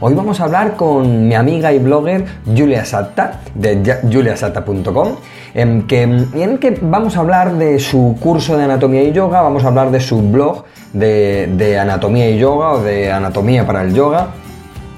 Hoy vamos a hablar con mi amiga y blogger Julia Satta de juliasatta.com en, que, en que vamos a hablar de su curso de anatomía y yoga, vamos a hablar de su blog de, de anatomía y yoga o de anatomía para el yoga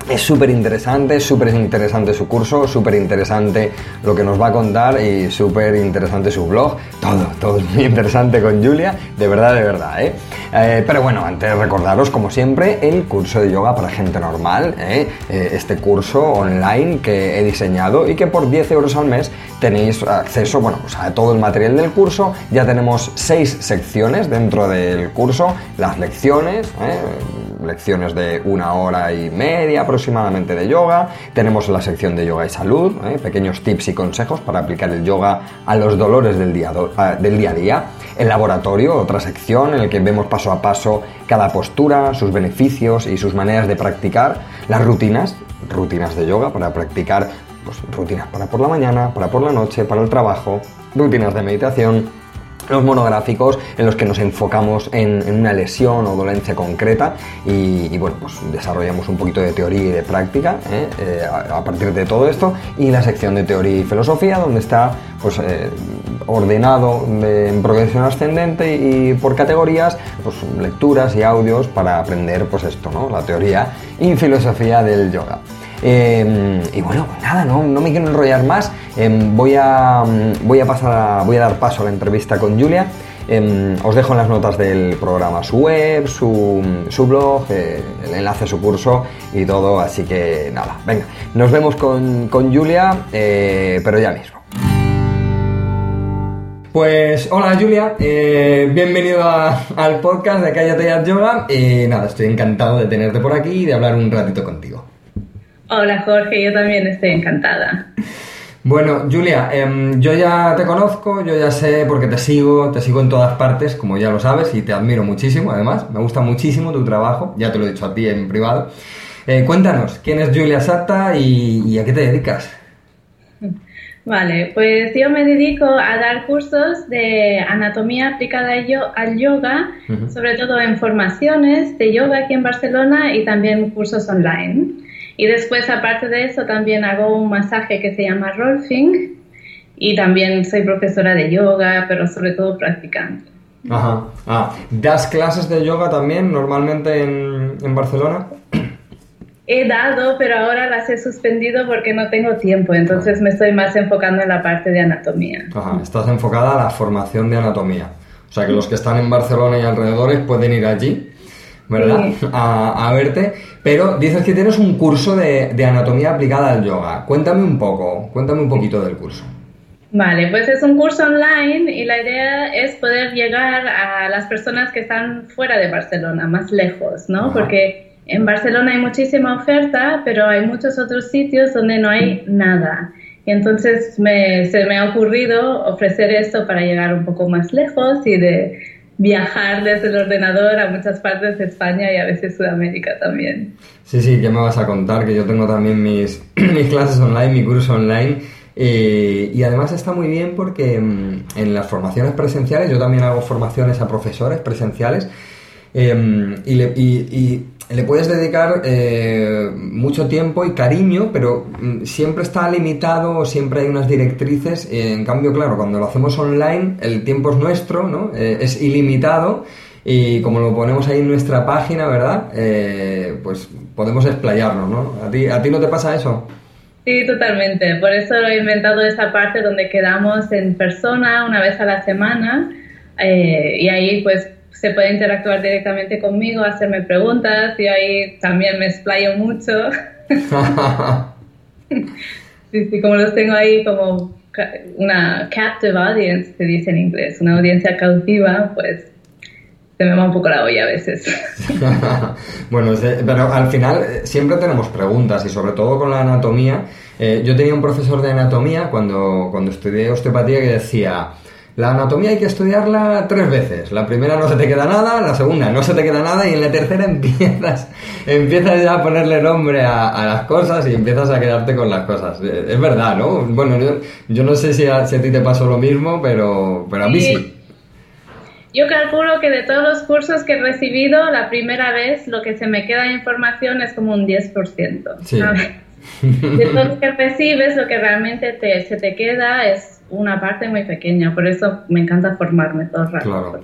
es súper interesante, súper interesante su curso, súper interesante lo que nos va a contar y súper interesante su blog. Todo, todo es muy interesante con Julia, de verdad, de verdad. ¿eh? Eh, pero bueno, antes de recordaros, como siempre, el curso de yoga para gente normal, ¿eh? este curso online que he diseñado y que por 10 euros al mes tenéis acceso bueno, pues a todo el material del curso. Ya tenemos 6 secciones dentro del curso, las lecciones lecciones de una hora y media aproximadamente de yoga. Tenemos la sección de yoga y salud, ¿eh? pequeños tips y consejos para aplicar el yoga a los dolores del día, del día a día. El laboratorio, otra sección en la que vemos paso a paso cada postura, sus beneficios y sus maneras de practicar. Las rutinas, rutinas de yoga para practicar pues, rutinas para por la mañana, para por la noche, para el trabajo, rutinas de meditación los monográficos en los que nos enfocamos en, una lesión o dolencia concreta y, bueno, pues desarrollamos un poquito de teoría y de práctica ¿eh? Eh, a, partir de todo esto y la sección de teoría y filosofía donde está pues eh, ordenado en progresión ascendente y, por categorías pues lecturas y audios para aprender pues esto, ¿no? la teoría y filosofía del yoga. Em, y bueno, pues nada, no, me quiero enrollar más. Em, voy, a, voy, a pasar voy a dar paso a la entrevista con Julia. Em, os dejo en las notas del programa su web, su, blog, eh, el enlace a su curso y todo. Así que nada, venga, nos vemos con, Julia, eh, pero ya mismo. Pues hola Julia, eh, bienvenido al podcast de Cállate Yoga y nada, estoy encantado de tenerte por aquí y de hablar un ratito contigo. Hola Jorge, yo también estoy encantada. Bueno, Julia, em, yo ya te conozco, yo ya sé porque te sigo, te sigo en todas partes, como ya lo sabes, y te admiro muchísimo, además, me gusta muchísimo tu trabajo, ya te lo he dicho a ti en privado. Eh, cuéntanos, ¿quién es Julia Satta y, a qué te dedicas? Vale, pues yo me dedico a dar cursos de anatomía aplicada al yoga, sobre todo en formaciones de yoga aquí en Barcelona y también cursos online. Y después, aparte de eso, también hago un masaje que se llama Rolfing y también soy profesora de yoga, pero sobre todo practicante. Ajá. Ah, ¿das clases de yoga también normalmente en, en Barcelona? He dado, pero ahora las he suspendido porque no tengo tiempo, entonces me estoy más enfocando en la parte de anatomía. Ajá, estás enfocada a la formación de anatomía. O sea que los que están en Barcelona y alrededores pueden ir allí ¿verdad? A, verte. Pero dices que tienes un curso de, anatomía aplicada al yoga. Cuéntame un poco, cuéntame un poquito del curso. Vale, pues es un curso online y la idea es poder llegar a las personas que están fuera de Barcelona, más lejos, ¿no? Porque en Barcelona hay muchísima oferta, pero hay muchos otros sitios donde no hay nada. Y entonces se me ha ocurrido ofrecer esto para llegar un poco más lejos y de viajar desde el ordenador a muchas partes de España y a veces Sudamérica también. Sí, sí, ¿qué me vas a contar? Que yo tengo también mis, mis clases online, mi curso online. Eh, y además está muy bien porque mm, en las formaciones presenciales, yo también hago formaciones a profesores presenciales, em, y, y le puedes dedicar eh, mucho tiempo y cariño, pero mm, siempre está limitado, siempre hay unas directrices. en cambio, claro, cuando lo hacemos online, el tiempo es nuestro, ¿no? Eh, es ilimitado y como lo ponemos ahí en nuestra página, ¿verdad? Eh, pues podemos explayarnos, ¿no? ¿A ti, ¿A ti no te pasa eso? Sí, totalmente. Por eso he inventado esa parte donde quedamos en persona una vez a la semana y ahí pues se puede interactuar directamente conmigo, hacerme preguntas y ahí también me explayo mucho. sí, sí, como los tengo ahí como una captive audience, se dice en inglés, una audiencia cautiva, pues se me va un poco la olla a veces. bueno, pero al final eh, siempre tenemos preguntas y sobre todo con la anatomía. Eh, yo tenía un profesor de anatomía cuando, cuando estudié osteopatía que decía, la anatomía hay que estudiarla tres veces. La primera no se te queda nada, la segunda no se te queda nada y en la tercera empiezas, empiezas ya a ponerle nombre a, las cosas y empiezas a quedarte con las cosas. Eh, es verdad, ¿no? Bueno, yo, no sé si a, si a, ti te pasó lo mismo, pero, pero a mí sí. Yo calculo que de todos los cursos que he recibido, la primera vez lo que se me queda de información es como un 10%. Sí. De todo lo que recibes, lo que realmente te, se te queda es una parte muy pequeña. Por eso me encanta formarme todo el rato. Claro.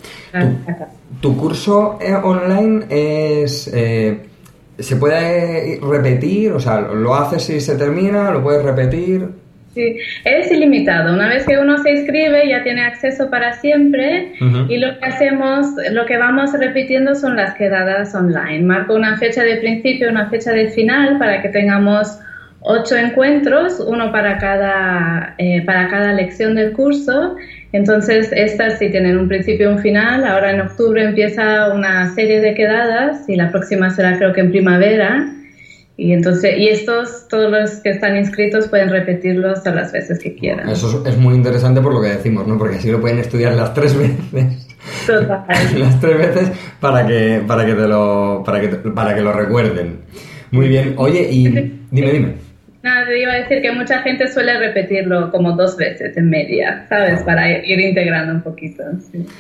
Tu, curso eh, online es... Eh, ¿Se puede repetir? O sea, ¿lo haces y se termina? ¿Lo puedes repetir? Sí, es ilimitado. Una vez que uno se inscribe ya tiene acceso para siempre y lo que hacemos, lo que vamos repitiendo son las quedadas online. Marco una fecha de principio, una fecha de final para que tengamos ocho encuentros, uno para cada, eh, para cada lección del curso. Entonces, estas sí tienen un principio y un final. Ahora en octubre empieza una serie de quedadas y la próxima será creo que en primavera. Y entonces, y estos, todos los que están inscritos pueden repetirlos todas las veces que quieran. Eso es, muy interesante por lo que decimos, ¿no? Porque así lo pueden estudiar las tres veces. Total. las tres veces para que, para que te lo, para que, para que lo recuerden. Muy bien. Oye, y dime, dime. Nada, te iba a decir que mucha gente suele repetirlo como dos veces en media, ¿sabes? Para ir integrando un poquito.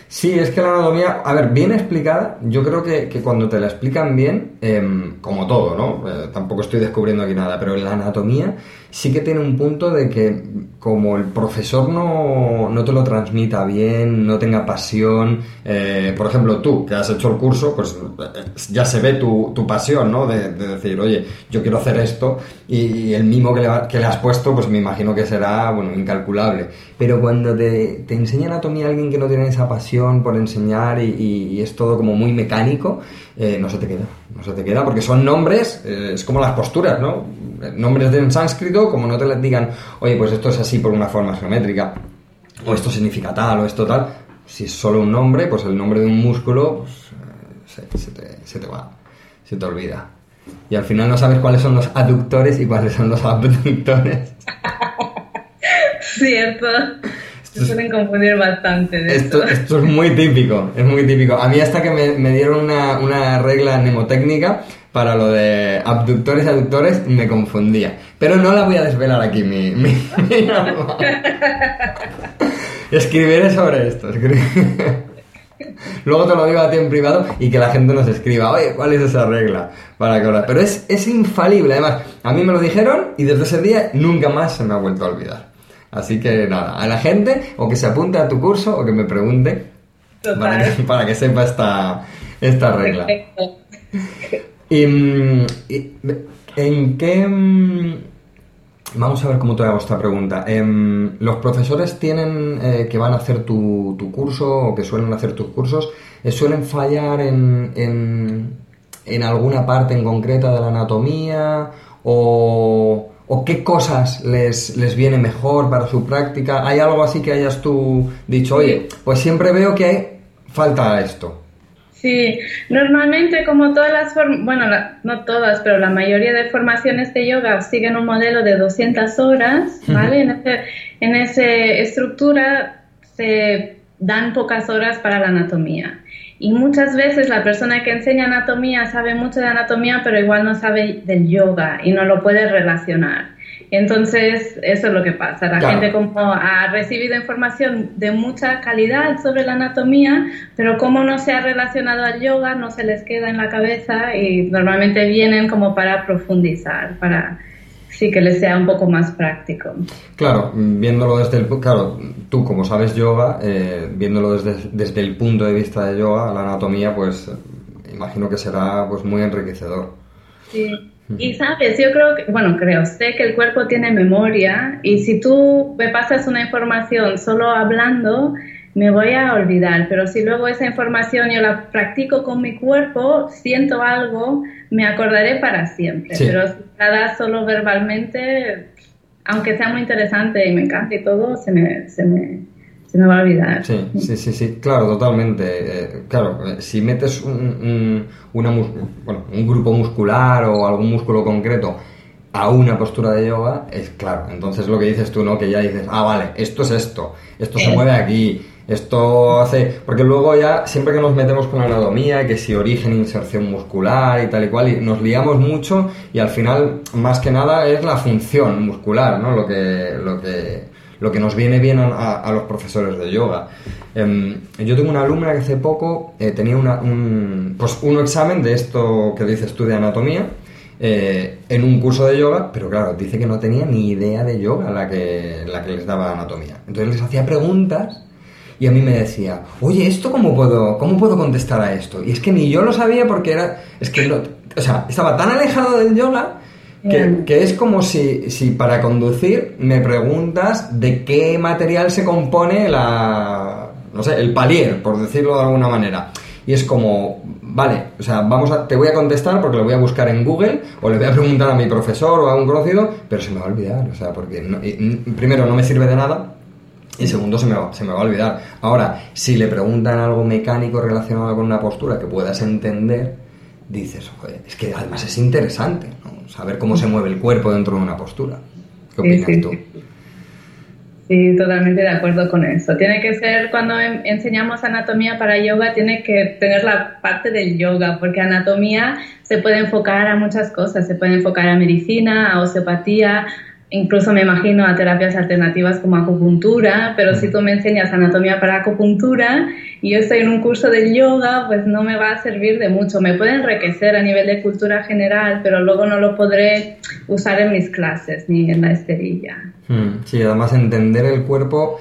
Sí. es que la anatomía, a ver, bien explicada, yo creo que, que cuando te la explican bien, em, como todo, ¿no? Eh, tampoco estoy descubriendo aquí nada, pero en la anatomía sí que tiene un punto de que como el profesor no, no te lo transmita bien, no tenga pasión, eh, por ejemplo tú que has hecho el curso, pues eh, ya se ve tu, tu pasión, ¿no? De, decir, oye, yo quiero hacer esto y, el mimo que le, que le, has puesto, pues me imagino que será, bueno, incalculable. Pero cuando te, te enseña anatomía alguien que no tiene esa pasión por enseñar y, es todo como muy mecánico, eh, no se te queda, no se te queda porque son nombres, es como las posturas, ¿no? Nombres de en sánscrito, como no te les digan, oye, pues esto es así por una forma geométrica, o esto significa tal, o esto tal. Si es solo un nombre, pues el nombre de un músculo, pues eh, se, te, se te va, se te olvida. Y al final no sabes cuáles son los aductores y cuáles son los abductores. Cierto. Se suelen confundir bastante. esto, esto, es muy típico, es muy típico. A mí hasta que me, me dieron una, una regla mnemotécnica, para lo de abductores y aductores me confundía. Pero no la voy a desvelar aquí, mi, mi, Escribiré sobre esto. Luego te lo digo a ti en privado y que la gente nos escriba, oye, ¿cuál es esa regla? Para que Pero es, es infalible, además. A mí me lo dijeron y desde ese día nunca más se me ha vuelto a olvidar. Así que nada, a la gente o que se apunte a tu curso o que me pregunte para que, para que, sepa esta, esta regla. Mm, ¿En qué... Mm, vamos a ver cómo te hago esta pregunta. Em, ¿Los profesores tienen eh, que van a hacer tu, curso o que suelen hacer tus cursos, eh, suelen fallar en, en, alguna parte en concreta de la anatomía o, o qué cosas les, les, viene mejor para su práctica? ¿Hay algo así que hayas tú dicho, oye, pues siempre veo que falta esto? Sí, normalmente como todas las bueno, no todas, pero la mayoría de formaciones de yoga siguen un modelo de 200 horas, ¿vale? En esa estructura se dan pocas horas para la anatomía. Y muchas veces la persona que enseña anatomía sabe mucho de anatomía, pero igual no sabe del yoga y no lo puede relacionar. Entonces, eso es lo que pasa. La gente como ha recibido información de mucha calidad sobre la anatomía, pero como no se ha relacionado al yoga, no se les queda en la cabeza y normalmente vienen como para profundizar, para sí que les sea un poco más práctico. Claro, viéndolo desde el... Claro, tú como sabes yoga, eh, viéndolo desde, desde el punto de vista de yoga, la anatomía, pues imagino que será pues muy enriquecedor. Sí. Y sabes, yo creo que, bueno, creo, sé que el cuerpo tiene memoria y si tú me pasas una información solo hablando, me voy a olvidar, pero si luego esa información yo la practico con mi cuerpo, siento algo, me acordaré para siempre. Pero si la solo verbalmente, aunque sea muy interesante y me encanta y todo, se me, se me, se me va a olvidar. Sí, sí, sí, sí, claro, totalmente. Eh, claro, eh, si metes un, una, bueno, un grupo muscular o algún músculo concreto a una postura de yoga, es claro. Entonces lo que dices tú, ¿no? Que ya dices, ah, vale, esto es esto, esto se mueve aquí, esto hace. Porque luego ya, siempre que nos metemos con la anatomía, que si origen, inserción muscular y tal y cual, y nos liamos mucho y al final, más que nada, es la función muscular, ¿no? Lo que. Lo que lo que nos viene bien a, los profesores de yoga. Em, yo tengo una alumna que hace poco eh, tenía una, un, pues un examen de esto que dices tú de anatomía eh, en un curso de yoga, pero claro, dice que no tenía ni idea de yoga la que, la que les daba anatomía. Entonces les hacía preguntas y a mí me decía, oye, ¿esto cómo puedo, cómo puedo contestar a esto? Y es que ni yo lo sabía porque era, es que, o sea, estaba tan alejado del yoga que, es como si, si, para conducir me preguntas de qué material se compone la, no sé, el palier, por decirlo de alguna manera. Y es como, vale, o sea, vamos a, te voy a contestar porque lo voy a buscar en Google o le voy a preguntar a mi profesor o a un conocido, pero se me va a olvidar, o sea, porque primero no me sirve de nada y segundo se me, va, se me va a olvidar. Ahora, si le preguntan algo mecánico relacionado con una postura que puedas entender, dices, joder, es que además es interesante, saber cómo se mueve el cuerpo dentro de una postura. ¿Qué opinas tú? Sí, totalmente de acuerdo con eso. Tiene que ser, cuando enseñamos anatomía para yoga, tiene que tener la parte del yoga, porque anatomía se puede enfocar a muchas cosas, se puede enfocar a medicina, a osteopatía, incluso me imagino a terapias alternativas como acupuntura, pero si tú me enseñas anatomía para acupuntura y yo estoy en un curso de yoga, pues no me va a servir de mucho. Me puede enriquecer a nivel de cultura general, pero luego no lo podré usar en mis clases ni en la esterilla. Hmm, sí, además entender el cuerpo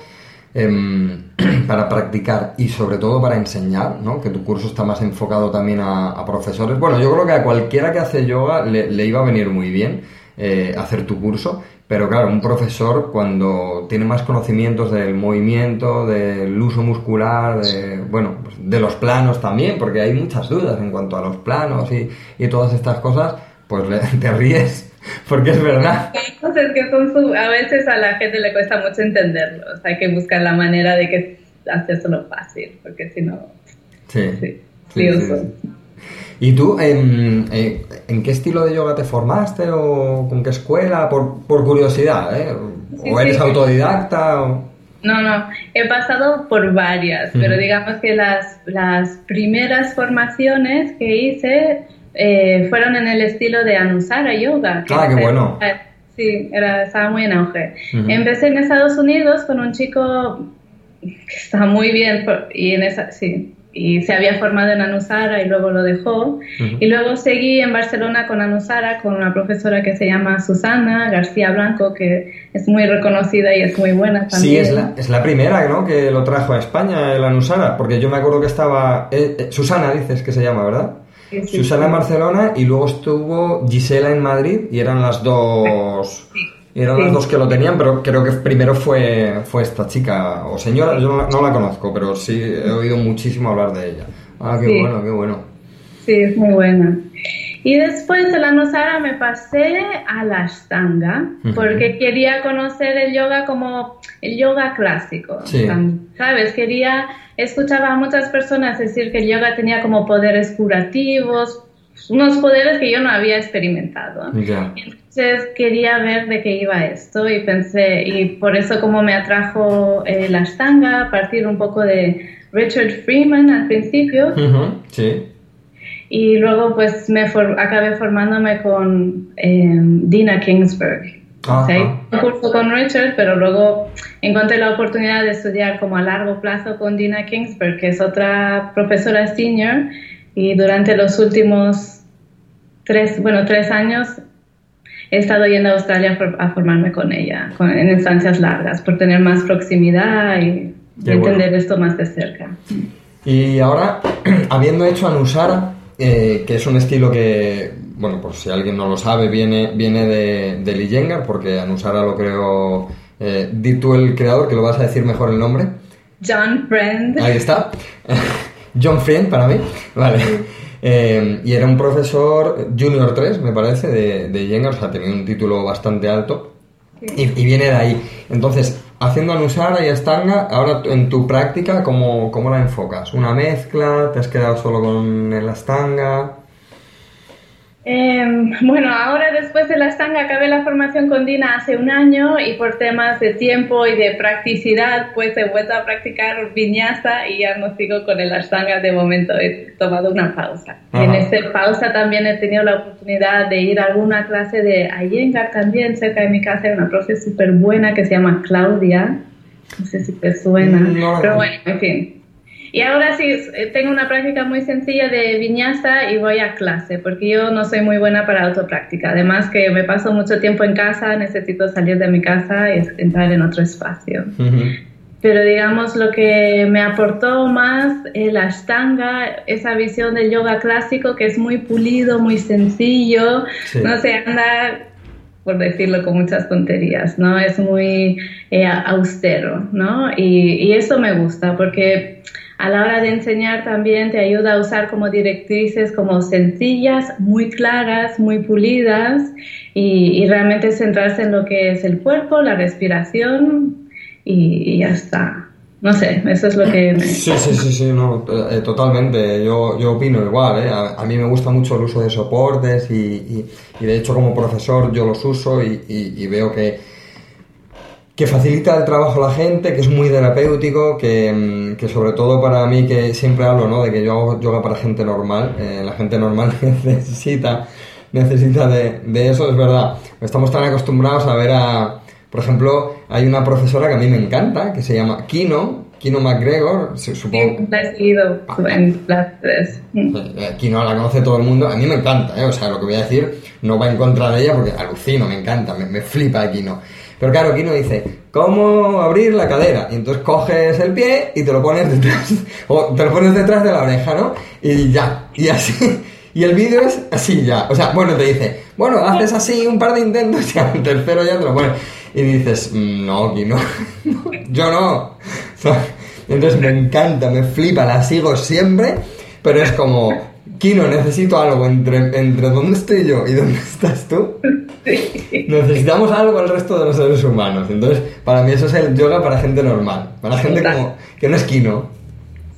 em, para practicar y sobre todo para enseñar, ¿no? que tu curso está más enfocado también a, profesores. Bueno, yo creo que a cualquiera que hace yoga le, iba a venir muy bien eh, hacer tu curso pero claro, un profesor cuando tiene más conocimientos del movimiento, del uso muscular, de, bueno, pues de los planos también, porque hay muchas dudas en cuanto a los planos y, y todas estas cosas, pues te ríes porque es verdad. Hay cosas que son a veces a la gente le cuesta mucho entenderlos. Hay que buscar la manera de que hacerlo fácil, porque si no. Sí. sí, sí ¿Y tú en, eh, en, qué estilo de yoga te formaste o con qué escuela? Por, por curiosidad, ¿eh? ¿O eres autodidacta? No, no, he pasado por varias, pero digamos que las, las primeras formaciones que hice eh, fueron en el estilo de Anusara Yoga. ah, qué bueno. Sí, era, estaba muy en auge. Empecé en Estados Unidos con un chico que estaba muy bien y en esa, sí, y se había formado en Anusara y luego lo dejó. Y luego seguí en Barcelona con Anusara, con una profesora que se llama Susana García Blanco, que es muy reconocida y es muy buena también. Sí, es la, es la primera ¿no? que lo trajo a España, el Anusara, porque yo me acuerdo que estaba... Eh, eh, Susana dices que se llama, ¿verdad? Susana en Barcelona y luego estuvo Gisela en Madrid y eran las dos... Eran las dos que lo tenían, pero creo que primero fue, fue esta chica o señora, yo no la, conozco, pero sí he oído muchísimo hablar de ella. Ah, qué bueno, qué bueno. Sí, es muy buena. Y después de la Nosara me pasé a la Ashtanga, porque quería conocer el yoga como el yoga clásico. ¿Sabes? Quería, escuchaba a muchas personas decir que el yoga tenía como poderes curativos, unos poderes que yo no había experimentado. Entonces quería ver de qué iba esto y pensé, y por eso como me atrajo eh, la Ashtanga, a partir un poco de Richard Freeman al principio. sí. Y luego pues me acabé formándome con em, Dina Kingsburg. O sea, un curso con Richard, pero luego encontré la oportunidad de estudiar como a largo plazo con Dina Kingsburg, que es otra profesora senior, y durante los últimos tres, bueno, tres años he estado yendo a Australia a formarme con ella, en instancias largas, por tener más proximidad y, entender esto más de cerca. Y ahora, habiendo hecho Anusara, eh, que es un estilo que, bueno, por si alguien no lo sabe, viene, viene de, de Lee porque Anusara lo creó, eh, di tú el creador, que lo vas a decir mejor el nombre. John Friend. Ahí está. John Friend para mí. Vale. Eh, y era un profesor Junior 3, me parece, de, de o sea, tenía un título bastante alto. Y, viene de ahí. Entonces, haciendo Anusara y Astanga, ahora en tu práctica, ¿cómo, ¿cómo, la enfocas? ¿Una mezcla? ¿Te has quedado solo con el Astanga? Em, bueno, ahora después de la Astanga acabé la formación con Dina hace un año y por temas de tiempo y de practicidad pues he vuelto a practicar viñasa y ya no sigo con el Astanga de momento, he tomado una pausa. En esta pausa también he tenido la oportunidad de ir a alguna clase de Iyengar también cerca de mi casa, hay una profe súper buena que se llama Claudia, no sé si te suena, pero bueno, en fin. Y ahora sí, eh, tengo una práctica muy sencilla de viñasa y voy a clase, porque yo no soy muy buena para autopráctica. Además que me paso mucho tiempo en casa, necesito salir de mi casa y entrar en otro espacio. Pero digamos, lo que me aportó más el ashtanga, esa visión del yoga clásico que es muy pulido, muy sencillo, no se anda por decirlo con muchas tonterías, ¿no? Es muy eh, austero, ¿no? Y, y, eso me gusta porque a la hora de enseñar también te ayuda a usar como directrices como sencillas, muy claras, muy pulidas y, realmente centrarse en lo que es el cuerpo, la respiración y, ya está. No sé, eso es lo que... Sí, sí, sí, sí, no, eh, totalmente. Yo, yo opino igual, ¿eh? A, mí me gusta mucho el uso de soportes y, y de hecho como profesor yo los uso y veo que que facilita el trabajo a la gente, que es muy terapéutico, que, mm, que, sobre todo para mí, que siempre hablo, ¿no? De que yo hago yoga para gente normal, eh, la gente normal necesita, necesita de, de, eso, es verdad. Estamos tan acostumbrados a ver a, por ejemplo, hay una profesora que a mí me encanta, que se llama Kino, Kino McGregor, supongo. Sí, la he seguido en clases. Eh, Kino la conoce todo el mundo, a mí me encanta, ¿eh? O sea, lo que voy a decir no va en contra de ella porque alucino, me encanta, me, me flipa Kino. Pero claro, aquí no dice, ¿cómo abrir la cadera? Y entonces coges el pie y te lo pones detrás, o te lo pones detrás de la oreja, ¿no? Y ya, y así. Y el vídeo es así ya. O sea, bueno, te dice, bueno, haces así un par de intentos y al tercero ya te lo pones. Y dices, mm, no, aquí no. Yo no. Entonces me encanta, me flipa, la sigo siempre, pero es como, Kino, necesito algo entre, entre dónde estoy yo y dónde estás tú. Necesitamos algo al resto de los seres humanos. Entonces, para mí eso es el yoga para gente normal, para gente como que no es Kino.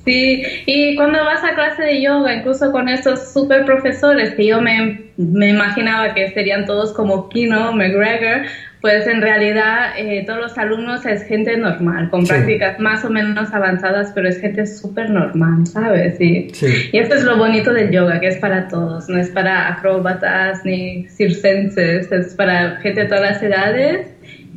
Sí, y cuando vas a clase de yoga, incluso con esos super profesores que yo me, me imaginaba que serían todos como Kino, McGregor, pues en realidad eh, todos los alumnos es gente normal, con prácticas más o menos avanzadas, pero es gente súper normal, ¿sabes? Y, y esto es lo bonito del yoga, que es para todos, no es para acróbatas ni circenses, es para gente de todas las edades,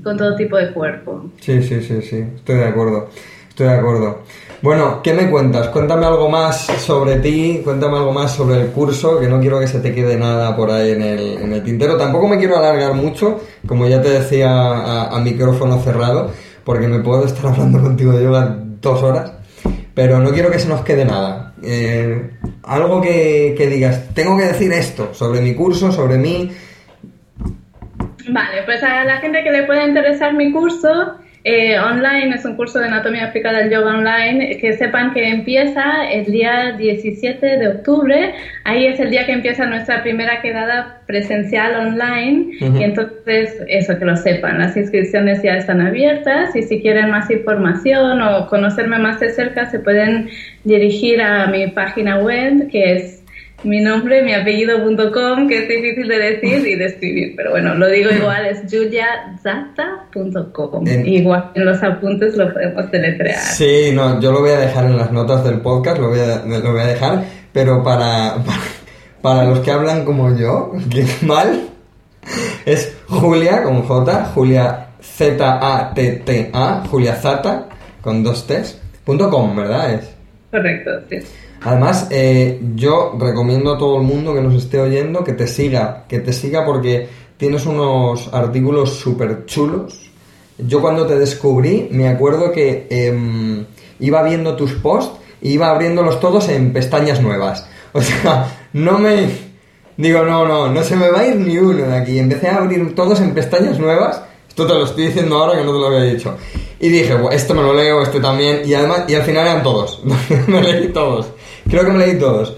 con todo tipo de cuerpo. Sí, sí, sí, sí, estoy de acuerdo, estoy de acuerdo. Bueno, ¿qué me cuentas? Cuéntame algo más sobre ti, cuéntame algo más sobre el curso, que no quiero que se te quede nada por ahí en el, en el tintero. Tampoco me quiero alargar mucho, como ya te decía a, micrófono cerrado, porque me puedo estar hablando contigo de yoga dos horas, pero no quiero que se nos quede nada. Eh, algo que, que digas, tengo que decir esto sobre mi curso, sobre mí. Vale, pues a la gente que le pueda interesar mi curso, eh, online, es un curso de anatomía aplicada al yoga online, que sepan que empieza el día 17 de octubre, ahí es el día que empieza nuestra primera quedada presencial online, y entonces eso, que lo sepan, las inscripciones ya están abiertas y si quieren más información o conocerme más de cerca se pueden dirigir a mi página web que es mi nombre, mi apellido.com, que es difícil de decir y de escribir, pero bueno, lo digo igual, es juliazata.com. Igual en los apuntes lo podemos deletrear. Sí, no, yo lo voy a dejar en las notas del podcast, lo voy a, lo voy a dejar, pero para, para, los que hablan como yo, que mal, es Julia con J, Julia Z-A-T-T-A, Julia Zata, con dos T's, punto com, ¿verdad? Es. Correcto, sí. Además, eh, yo recomiendo a todo el mundo que nos esté oyendo que te siga, que te siga porque tienes unos artículos súper chulos. Yo cuando te descubrí, me acuerdo que em, iba viendo tus posts e iba abriéndolos todos en pestañas nuevas. O sea, no me... Digo, no, no, no se me va a ir ni uno de aquí. Empecé a abrir todos en pestañas nuevas. Esto te lo estoy diciendo ahora que no te lo había dicho. Y dije, esto me lo leo, este también. Y además, y al final eran todos. me leí todos. Creo que me leí todos.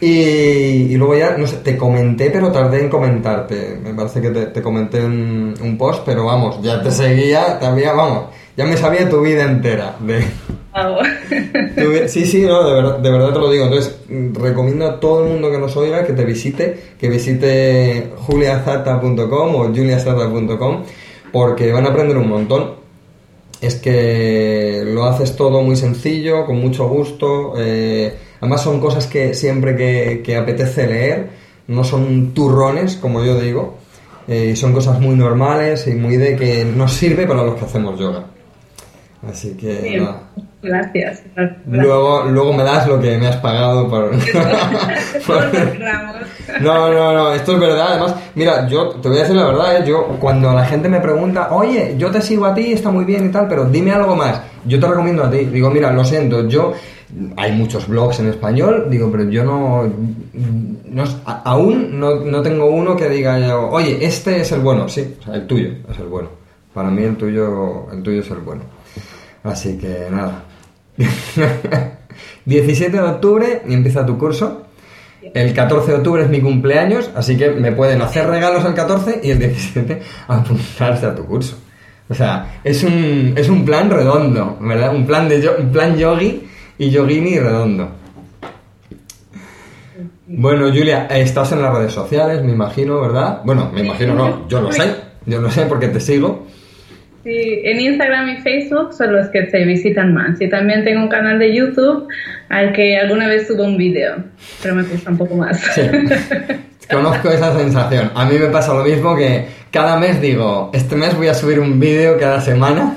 Y, y luego ya, no sé, te comenté, pero tardé en comentarte. Me parece que te, te comenté un, un post, pero vamos, ya te seguía, te había, vamos, ya me sabía tu vida entera. De, tu sí, sí, no, de verdad, de verdad te lo digo. Entonces, recomiendo a todo el mundo que nos oiga que te visite, que visite juliazata.com o juliazata.com, porque van a aprender un montón. Es que lo haces todo muy sencillo, con mucho gusto. eh, además son cosas que siempre que, apetece leer, no son turrones, como yo digo. eh, son cosas muy normales y muy de que nos sirve para los que hacemos yoga. Así que Bien. nada. Gracias. Gracias. Luego, luego me das lo que me has pagado por... No, no, no, esto es verdad. Además, mira, yo te voy a decir la verdad, ¿eh? yo cuando la gente me pregunta, oye, yo te sigo a ti, está muy bien y tal, pero dime algo más, yo te recomiendo a ti. Digo, mira, lo siento, yo hay muchos blogs en español, digo, pero yo no, no aún no, no tengo uno que diga, yo, oye, este es el bueno, sí, o sea, el tuyo es el bueno. Para mí el tuyo, el tuyo es el bueno. Así que nada. 17 de octubre y empieza tu curso. El 14 de octubre es mi cumpleaños, así que me pueden hacer regalos el 14 y el 17 apuntarse a tu curso. O sea, es un, es un plan redondo, ¿verdad? Un plan, de, un plan yogi y yogini redondo. Bueno, Julia, estás en las redes sociales, me imagino, ¿verdad? Bueno, me imagino no, yo lo sé, yo lo sé porque te sigo. Sí, en Instagram y Facebook son los que se visitan más. Y también tengo un canal de YouTube al que alguna vez subo un vídeo, pero me cuesta un poco más. Sí. Conozco esa sensación. A mí me pasa lo mismo que cada mes digo, este mes voy a subir un vídeo cada semana,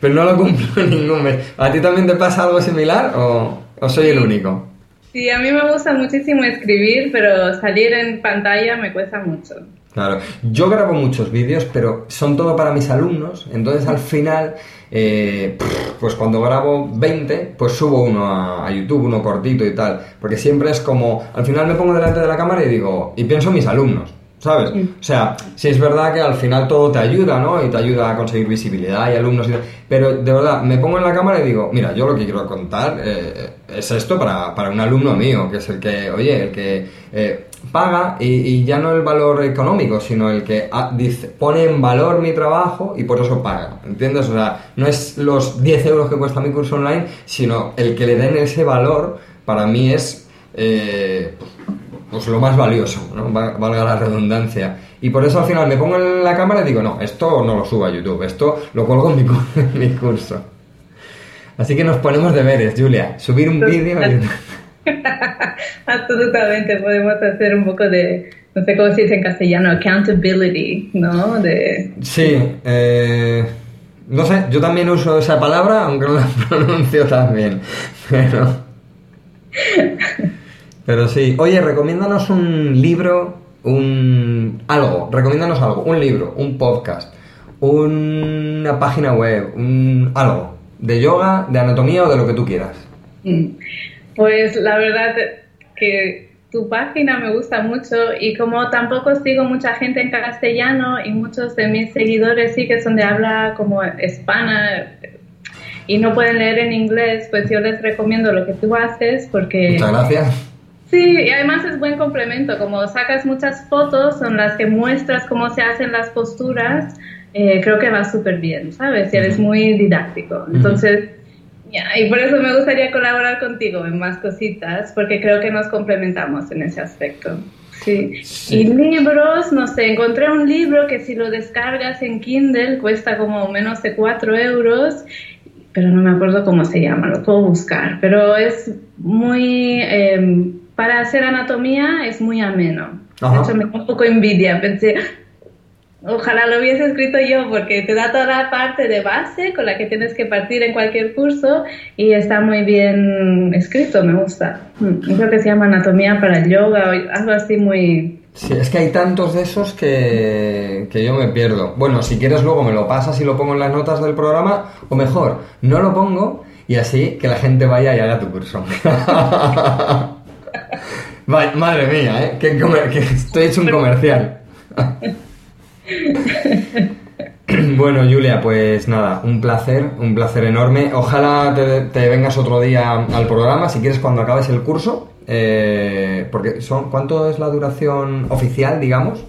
pero no lo cumplo ningún mes. ¿A ti también te pasa algo similar o, o soy el único? Sí, a mí me gusta muchísimo escribir, pero salir en pantalla me cuesta mucho. Claro, yo grabo muchos vídeos, pero son todo para mis alumnos, entonces al final, eh, pues cuando grabo 20, pues subo uno a, a YouTube, uno cortito y tal, porque siempre es como, al final me pongo delante de la cámara y digo, y pienso en mis alumnos, ¿sabes? O sea, sí es verdad que al final todo te ayuda, ¿no? Y te ayuda a conseguir visibilidad y alumnos y tal, pero de verdad, me pongo en la cámara y digo, mira, yo lo que quiero contar eh, es esto para, para un alumno mío, que es el que, oye, el que eh, paga y, ya no el valor económico, sino el que ah, pone en valor mi trabajo y por eso paga, ¿entiendes? O sea, no es los 10 euros que cuesta mi curso online, sino el que le den ese valor, para mí es... eh, pues lo más valioso, ¿no? Va- valga la redundancia. Y por eso al final me pongo en la cámara y digo, no, esto no lo subo a YouTube, esto lo colgo en mi, en mi curso. Así que nos ponemos deberes, Julia. Subir un vídeo a YouTube. Absolutamente, podemos hacer un poco de, no sé cómo se dice en castellano, accountability, ¿no? De, Sí, eh, no sé, yo también uso esa palabra, aunque no la pronuncio tan bien. Pero, pero sí. Oye, recomiéndanos un libro, un algo, recomiéndanos algo, un libro, un podcast, una página web, un algo de yoga, de anatomía o de lo que tú quieras. Mm. Pues la verdad que tu página me gusta mucho y como tampoco sigo mucha gente en castellano y muchos de mis seguidores sí que son de habla como hispana y no pueden leer en inglés, pues yo les recomiendo lo que tú haces porque... Muchas gracias. Sí, y además es buen complemento, como sacas muchas fotos en las que muestras cómo se hacen las posturas, eh, creo que va súper bien, ¿sabes? Y eres muy didáctico. Entonces, ya, y por eso me gustaría colaborar contigo en más cositas, porque creo que nos complementamos en ese aspecto. Sí. Sí. Y libros, no sé, encontré un libro que si lo descargas en Kindle cuesta como menos de 4 euros, pero no me acuerdo cómo se llama, lo puedo buscar, pero es muy, eh, para hacer anatomía es muy ameno. Ajá. De hecho, me da un poco envidia, pensé, ojalá lo hubiese escrito yo, porque te da toda la parte de base con la que tienes que partir en cualquier curso y está muy bien escrito, me gusta. Mm, Creo que se llama Anatomía para el Yoga o algo así muy... Sí, es que hay tantos de esos que, que yo me pierdo. Bueno, si quieres luego me lo pasas y lo pongo en las notas del programa, o mejor, no lo pongo y así que la gente vaya y haga tu curso. Madre mía, ¿eh? Que, que estoy hecho un comercial. bueno, Julia, pues nada, un placer, un placer enorme. Ojalá te, te vengas otro día al programa, si quieres, cuando acabes el curso, eh, porque son, ¿cuánto es la duración oficial, digamos?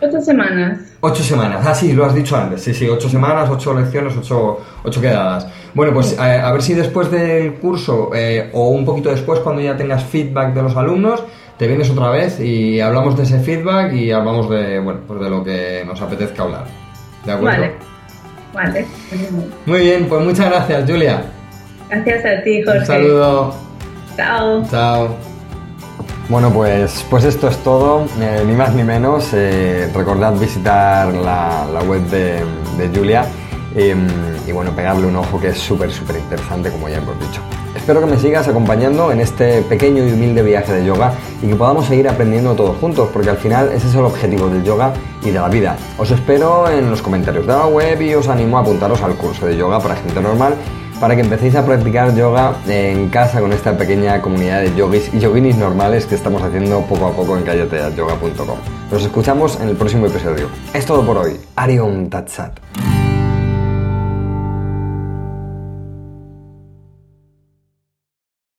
Ocho semanas. Ocho semanas, ah, sí, lo has dicho antes, sí, sí, ocho semanas, ocho lecciones, ocho, ocho quedadas. Bueno, pues a, a ver si después del curso eh, o un poquito después, cuando ya tengas feedback de los alumnos, te vienes otra vez y hablamos de ese feedback y hablamos de, bueno, pues de lo que nos apetezca hablar. ¿De acuerdo? Vale. Vale. Muy bien, pues muchas gracias, Julia. Gracias a ti, Jorge. Un saludo. Chao. Chao. Bueno, pues, pues esto es todo, eh, ni más ni menos. Eh, recordad visitar la, la web de, de Julia eh, y bueno, pegarle un ojo que es súper, súper interesante, como ya hemos dicho. Espero que me sigas acompañando en este pequeño y humilde viaje de yoga y que podamos seguir aprendiendo todos juntos, porque al final ese es el objetivo del yoga y de la vida. Os espero en los comentarios de la web y os animo a apuntaros al curso de yoga para gente normal para que empecéis a practicar yoga en casa con esta pequeña comunidad de yogis y yoginis normales que estamos haciendo poco a poco en callateayoga.com. Nos escuchamos en el próximo episodio. Es todo por hoy. Arion Tatsat.